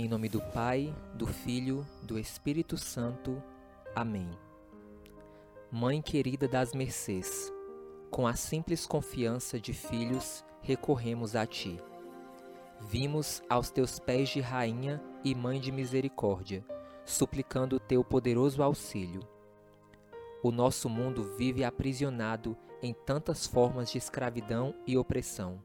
Em nome do Pai, do Filho, do Espírito Santo. Amém. Mãe querida das mercês, com a simples confiança de filhos, recorremos a ti. Vimos aos teus pés de rainha e mãe de misericórdia, suplicando o teu poderoso auxílio. O nosso mundo vive aprisionado em tantas formas de escravidão e opressão.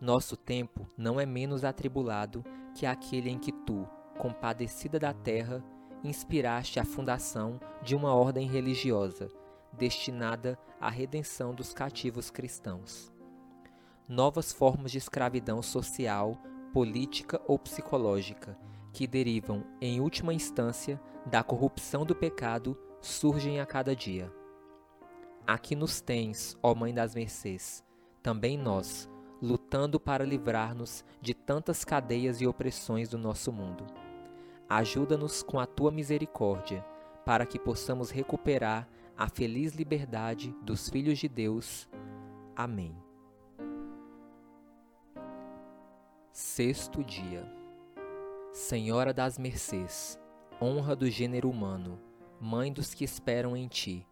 Nosso tempo não é menos atribulado que aquele em que tu, compadecida da terra, inspiraste a fundação de uma ordem religiosa destinada à redenção dos cativos cristãos. Novas formas de escravidão social, política ou psicológica, que derivam, em última instância, da corrupção do pecado, surgem a cada dia. Aqui nos tens, ó Mãe das Mercês, também nós, lutando para livrar-nos de tantas cadeias e opressões do nosso mundo. Ajuda-nos com a tua misericórdia, para que possamos recuperar a feliz liberdade dos filhos de Deus. Amém. Sexto dia. Senhora das Mercês, honra do gênero humano, mãe dos que esperam em ti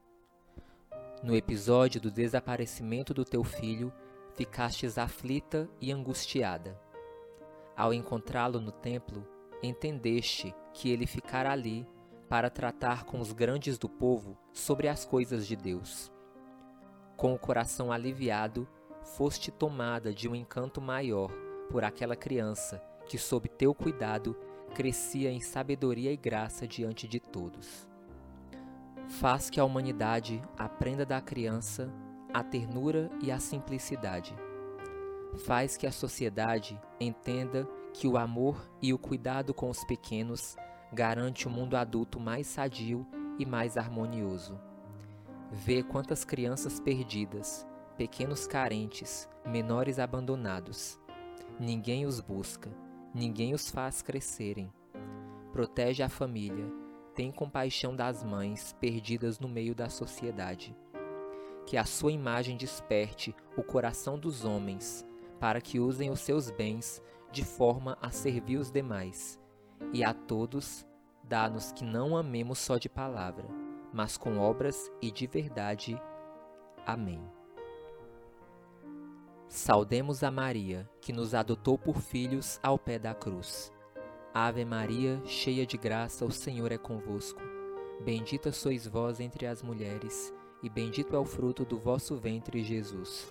no episódio do desaparecimento do teu filho, ficastes aflita e angustiada. Ao encontrá-lo no templo, entendeste que ele ficara ali para tratar com os grandes do povo sobre as coisas de Deus. Com o coração aliviado, foste tomada de um encanto maior por aquela criança que, sob teu cuidado, crescia em sabedoria e graça diante de todos. Faz que a humanidade aprenda da criança a ternura e a simplicidade. Faz que a sociedade entenda que o amor e o cuidado com os pequenos garante um mundo adulto mais sadio e mais harmonioso. Vê quantas crianças perdidas, pequenos carentes, menores abandonados. Ninguém os busca, ninguém os faz crescerem. Protege a família tem compaixão das mães perdidas no meio da sociedade. Que a sua imagem desperte o coração dos homens, para que usem os seus bens de forma a servir os demais. E a todos, dá-nos que não amemos só de palavra, mas com obras e de verdade. Amém. Saudemos a Maria, que nos adotou por filhos ao pé da cruz. Ave Maria, cheia de graça, o Senhor é convosco. Bendita sois vós entre as mulheres, e bendito é o fruto do vosso ventre, Jesus.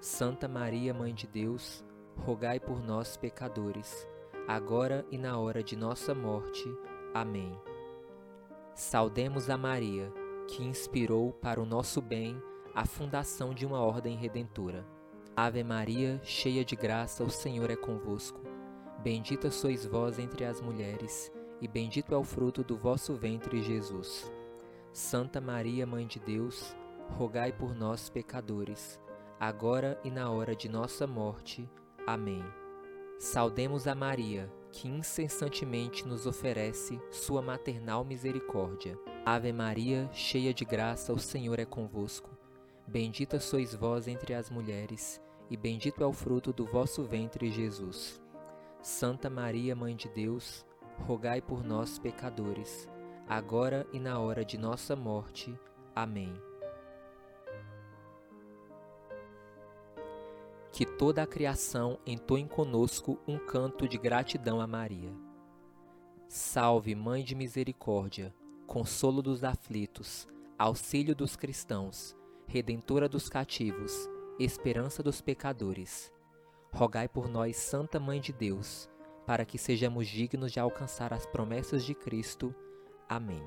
Santa Maria, Mãe de Deus, rogai por nós, pecadores, agora e na hora de nossa morte. Amém. Saudemos a Maria, que inspirou para o nosso bem a fundação de uma ordem redentora. Ave Maria, cheia de graça, o Senhor é convosco. Bendita sois vós entre as mulheres, e bendito é o fruto do vosso ventre, Jesus. Santa Maria, Mãe de Deus, rogai por nós, pecadores, agora e na hora de nossa morte. Amém. Saudemos a Maria, que incessantemente nos oferece sua maternal misericórdia. Ave Maria, cheia de graça, o Senhor é convosco. Bendita sois vós entre as mulheres, e bendito é o fruto do vosso ventre, Jesus. Santa Maria, Mãe de Deus, rogai por nós, pecadores, agora e na hora de nossa morte. Amém. Que toda a criação entoe conosco um canto de gratidão a Maria. Salve, Mãe de Misericórdia, consolo dos aflitos, auxílio dos cristãos, redentora dos cativos, esperança dos pecadores rogai por nós, Santa Mãe de Deus, para que sejamos dignos de alcançar as promessas de Cristo. Amém.